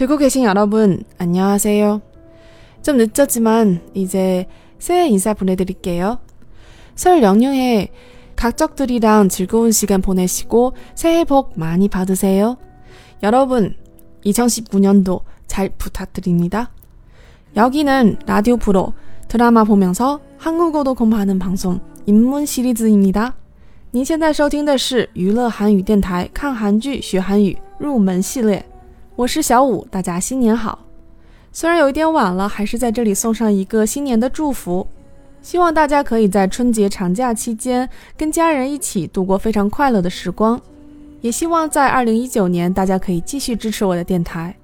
듣고 계신 여러분, 안녕하세요. 좀 늦었지만 이제 새해 인사 보내드릴게요. 설 연휴에 가족들이랑 즐거운 시간 보내시고 새해 복 많이 받으세요. 여러분, 2019년도 잘 부탁드립니다. 여기는 라디오 프로 드라마 보면서 한국어도 공부하는 방송 인문 시리즈입니다. 您现在收听的是娱乐韩语电台看韩剧学韩语入门系列。 我是小五，大家新年好！虽然有一点晚了，还是在这里送上一个新年的祝福，希望大家可以在春节长假期间跟家人一起度过非常快乐的时光，也希望在二零一九年大家可以继续支持我的电台。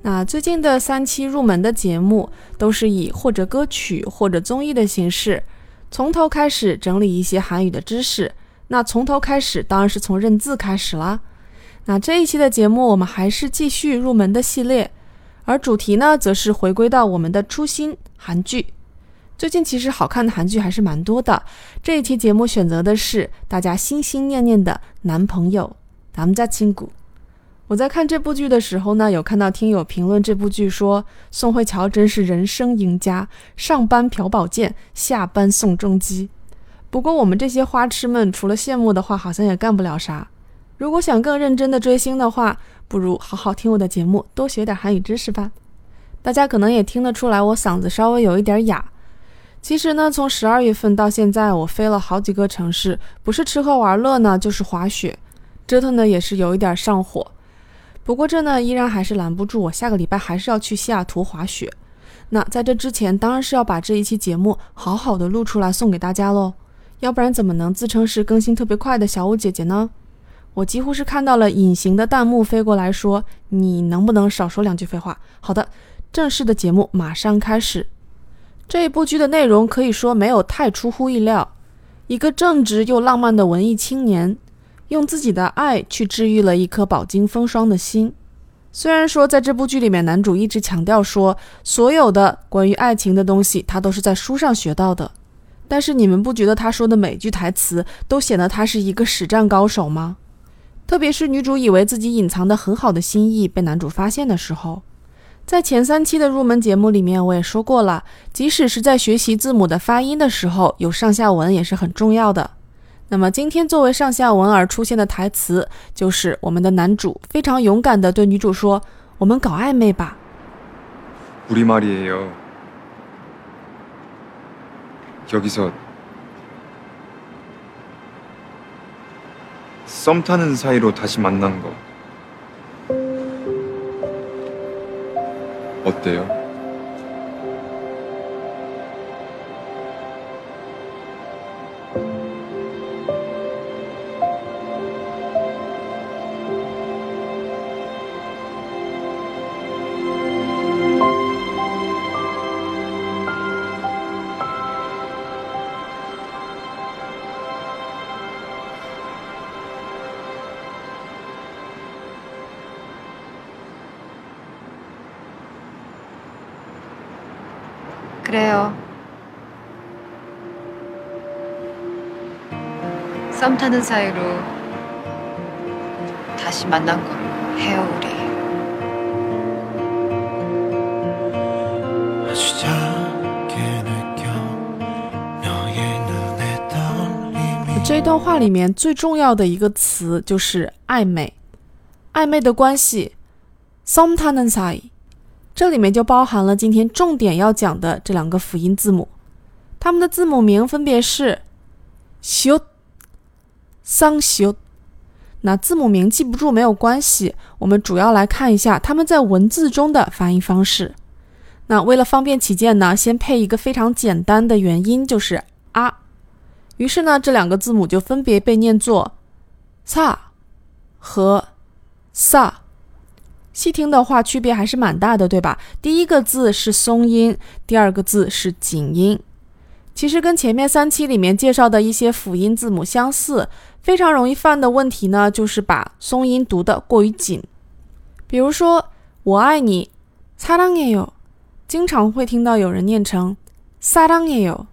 那最近的三期入门的节目都是以或者歌曲或者综艺的形式，从头开始整理一些韩语的知识。那从头开始当然是从认字开始啦。那这一期的节目我们还是继续入门的系列而主题呢则是回归到我们的初心韩剧。最近其实好看的韩剧还是蛮多的这一期节目选择的是大家心心念念的男朋友咱们家亲骨我在看这部剧的时候呢有看到听友评论这部剧说宋慧乔真是人生赢家上班朴宝剑下班宋仲基。不过我们这些花痴们除了羡慕的话好像也干不了啥如果想更认真的追星的话，不如好好听我的节目，多学点韩语知识吧。大家可能也听得出来，我嗓子稍微有一点哑。其实呢，从十二月份到现在，我飞了好几个城市，不是吃喝玩乐呢，就是滑雪，折腾的也是有一点上火。不过这呢，依然还是拦不住我下个礼拜还是要去西雅图滑雪。那在这之前，当然是要把这一期节目好好的录出来送给大家喽，要不然怎么能自称是更新特别快的小五姐姐呢？我几乎是看到了隐形的弹幕飞过来，说：“你能不能少说两句废话？”好的，正式的节目马上开始。这一部剧的内容可以说没有太出乎意料。一个正直又浪漫的文艺青年，用自己的爱去治愈了一颗饱经风霜的心。虽然说在这部剧里面，男主一直强调说，所有的关于爱情的东西他都是在书上学到的，但是你们不觉得他说的每句台词都显得他是一个实战高手吗？特别是女主以为自己隐藏的很好的心意被男主发现的时候，在前三期的入门节目里面我也说过了，即使是在学习字母的发音的时候，有上下文也是很重要的。那么今天作为上下文而出现的台词，就是我们的男主非常勇敢地对女主说：“我们搞暧昧吧。”우리말이에요여기서 썸 타는 사이로 다시 만난 거 어때요? 그래요. 썸 타는 사이로 다시 만난 걸로 해요, 우리. 这段话里面最重要的一个词就是暧昧，暧昧的关系，썸타는 사이。 这里面就包含了今天重点要讲的这两个辅音字母，它们的字母名分别是 shu、sun shu。那字母名记不住没有关系，我们主要来看一下它们在文字中的发音方式。那为了方便起见呢，先配一个非常简单的元音，就是啊。于是呢，这两个字母就分别被念作 sa 和萨。细听的话，区别还是蛮大的，对吧？第一个字是松音，第二个字是紧音。其实跟前面三期里面介绍的一些辅音字母相似，非常容易犯的问题呢，就是把松音读得过于紧。比如说“我爱你”，사랑해 요， 经常会听到有人念成“사랑해 요”，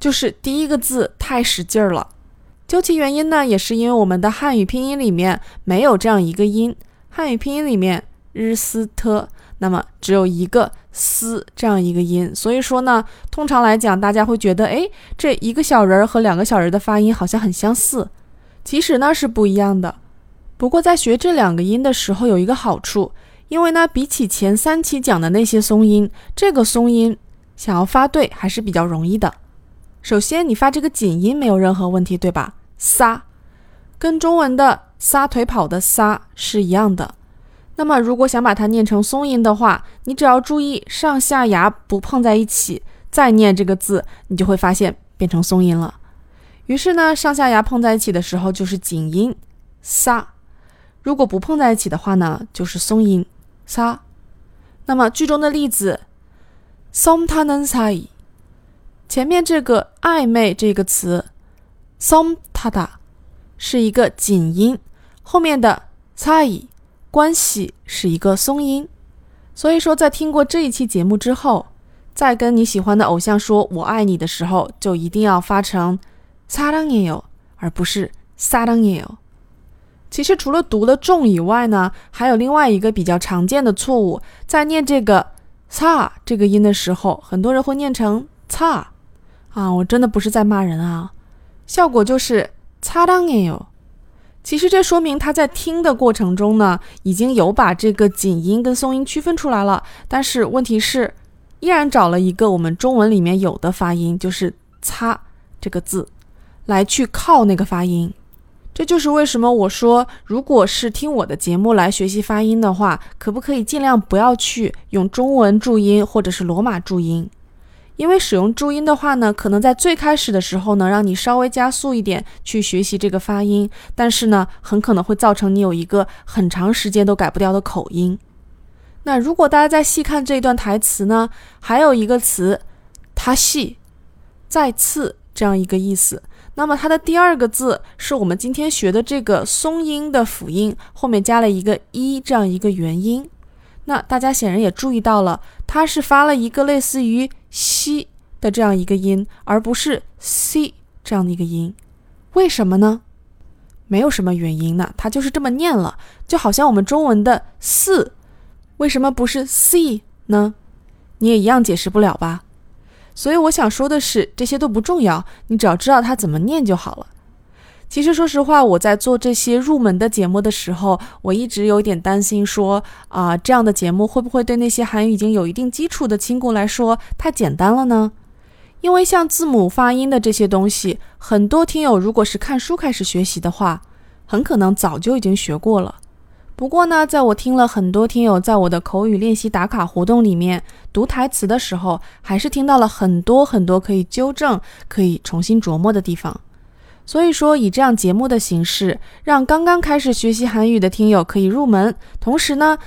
就是第一个字太使劲儿了。究其原因呢，也是因为我们的汉语拼音里面没有这样一个音，汉语拼音里面。 日斯特，那么只有一个斯这样一个音。所以说呢，通常来讲，大家会觉得，哎，这一个小人儿和两个小人的发音好像很相似，其实呢是不一样的。不过在学这两个音的时候，有一个好处，因为呢，比起前三期讲的那些松音，这个松音想要发对还是比较容易的。首先，你发这个紧音没有任何问题，对吧？撒，跟中文的撒腿跑的撒是一样的。那么，如果想把它念成松音的话，你只要注意上下牙不碰在一起，再念这个字，你就会发现变成松音了。于是呢，上下牙碰在一起的时候就是紧音撒；如果不碰在一起的话呢，就是松音撒。那么句中的例子 “somtanensai”，前面这个暧昧这个词 “somtada” 是一个紧音，后面的 “cai”。关系是一个松音，所以说在听过这一期节目之后，在跟你喜欢的偶像说我爱你的时候，就一定要发成사랑해 요， 而不是사랑해 요。 其实除了读的重以外呢，还有另外一个比较常见的错误，在念这个 sa 这个音的时候，很多人会念成 ca。啊，我真的不是在骂人啊，效果就是擦当也有。 其实这说明他在听的过程中呢，已经有把这个紧音跟松音区分出来了。但是问题是，依然找了一个我们中文里面有的发音，就是“擦”这个字，来去靠那个发音。这就是为什么我说，如果是听我的节目来学习发音的话，可不可以尽量不要去用中文注音或者是罗马注音？因为使用注音的话呢，可能在最开始的时候呢，让你稍微加速一点去学习这个发音，但是呢，很可能会造成你有一个很长时间都改不掉的口音。那如果大家再细看这一段台词呢，还有一个词“他细”，再次这样一个意思。那么它的第二个字是我们今天学的这个松音的辅音，后面加了一个一这样一个元音。那大家显然也注意到了，它是发了一个类似于“西”的这样一个音，而不是 “c” 这样的一个音。为什么呢？没有什么原因呢，它就是这么念了，就好像我们中文的“四”，为什么不是 “c” 呢？你也一样解释不了吧？所以我想说的是，这些都不重要，你只要知道它怎么念就好了。其实，说实话，我在做这些入门的节目的时候，我一直有点担心，说啊，这样的节目会不会对那些韩语已经有一定基础的亲故来说太简单了呢？因为像字母发音的这些东西，很多听友如果是看书开始学习的话，很可能早就已经学过了。不过呢，在我听了很多听友在我的口语练习打卡活动里面读台词的时候，还是听到了很多很多可以纠正、可以重新琢磨的地方。所以说，以这样节目的形式，让刚刚开始学习韩语的听友可以入门，同时呢，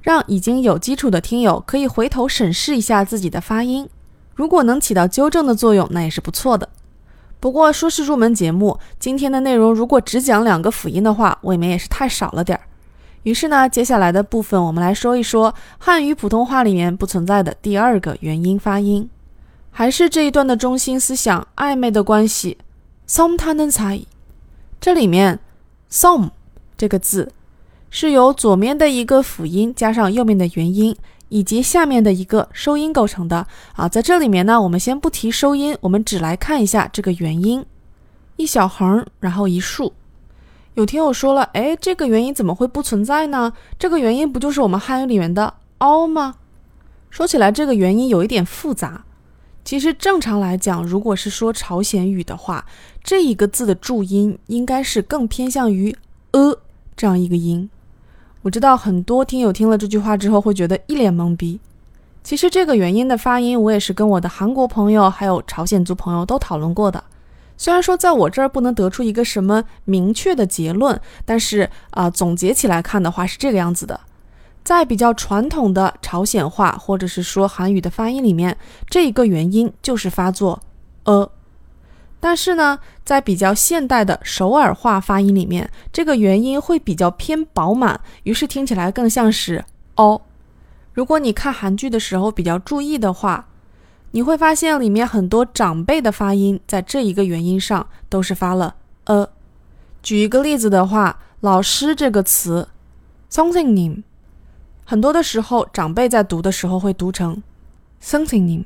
让已经有基础的听友可以回头审视一下自己的发音，如果能起到纠正的作用，那也是不错的。不过说是入门节目，今天的内容如果只讲两个辅音的话，未免也是太少了点儿。于是呢，接下来的部分我们来说一说汉语普通话里面不存在的第二个元音发音，还是这一段的中心思想暧昧的关系。sometime n 这里面 some 这个字是由左面的一个辅音加上右面的元音以及下面的一个收音构成的。啊在这里面呢我们先不提收音我们只来看一下这个元音。一小横然后一竖。有听友说了诶这个元音怎么会不存在呢？这个元音不就是我们汉语里面的凹吗？说起来这个元音有一点复杂。其实正常来讲如果是说朝鲜语的话这一个字的注音应该是更偏向于呃这样一个音。我知道很多听友听了这句话之后会觉得一脸懵逼。其实这个元音的发音，我也是跟我的韩国朋友还有朝鲜族朋友都讨论过的。虽然说在我这儿不能得出一个什么明确的结论，但是啊，总结起来看的话是这个样子的。在比较传统的朝鲜话或者是说韩语的发音里面，这一个元音就是发作呃，但是呢，在比较现代的首尔话发音里面，这个元音会比较偏饱满，于是听起来更像是哦。如果你看韩剧的时候比较注意的话，你会发现里面很多长辈的发音在这一个元音上都是发了呃。举一个例子的话，老师这个词，something name，很多的时候长辈在读的时候会读成 something name。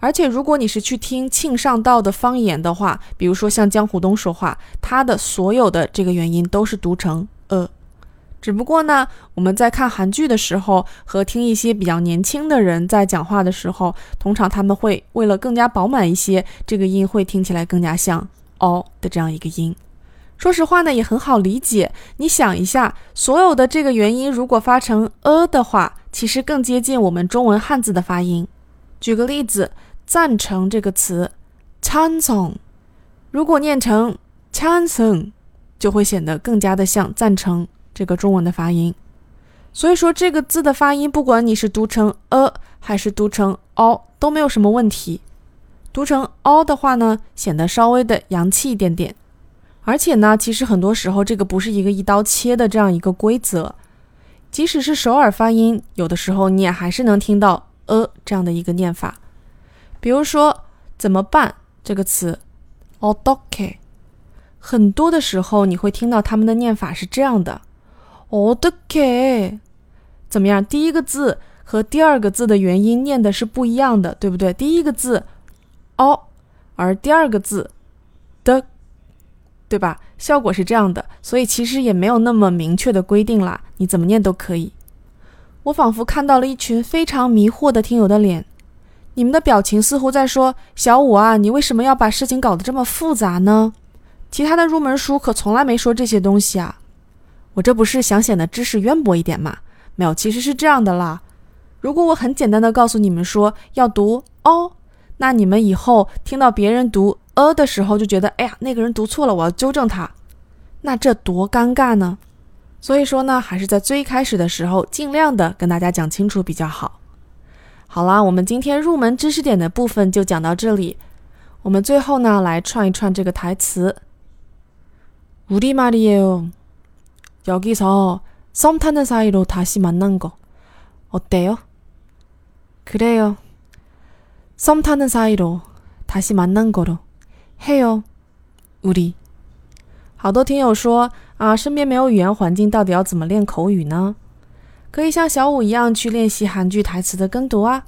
而且如果你是去听庆尚道的方言的话，比如说像江湖东说话，他的所有的这个元音都是读成呃。只不过呢，我们在看韩剧的时候和听一些比较年轻的人在讲话的时候，通常他们会为了更加饱满一些，这个音会听起来更加像哦的这样一个音。说实话呢，也很好理解。你想一下，所有的这个元音如果发成呃的话，其实更接近我们中文汉字的发音。举个例子，赞成这个词，찬 성， 如果念成찬 성， 就会显得更加的像赞成。这个中文的发音，所以说这个字的发音，不管你是读成 a 还是读成 o，都没有什么问题。读成 o 的话呢，显得稍微的洋气一点点。而且呢，其实很多时候这个不是一个一刀切的这样一个规则，即使是首尔发音，有的时候你也还是能听到 a 这样的一个念法。 比如说怎么办这个词，o d o k 很多的时候你会听到他们的念法是这样的。哦的 K，怎么样？第一个字和第二个字的元音念的是不一样的，对不对？第一个字哦，而第二个字的，对吧？效果是这样的，所以其实也没有那么明确的规定啦，你怎么念都可以。我仿佛看到了一群非常迷惑的听友的脸，你们的表情似乎在说：“小五啊，你为什么要把事情搞得这么复杂呢？其他的入门书可从来没说这些东西啊。”我这不是想显得知识渊博一点吗？没有，其实是这样的啦。如果我很简单的告诉你们说要读哦，那你们以后听到别人读呃的时候就觉得，哎呀，那个人读错了，我要纠正他，那这多尴尬呢？所以说呢，还是在最开始的时候尽量的跟大家讲清楚比较好。好啦，我们今天入门知识点的部分就讲到这里。我们最后呢来串一串这个台词。우리말이에요 여기서 썸 타는 사이로 다시 만난 거 어때요? 그래요. 썸 타는 사이로 다시 만난 거로 해요. 우리. 好多听友说啊，身边没有语言环境，到底要怎么练口语呢？ 可以像小五一样去练习韩剧台词的跟读啊。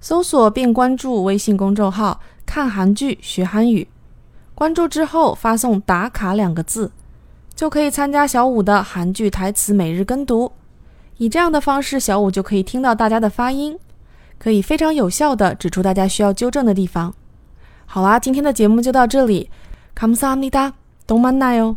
搜索并关注微信公众号“看韩剧学韩语”，就可以参加小五的韩剧台词每日跟读。以这样的方式，小五就可以听到大家的发音，可以非常有效的指出大家需要纠正的地方。好啦，今天的节目就到这里，감사합니 다， 동만나 요。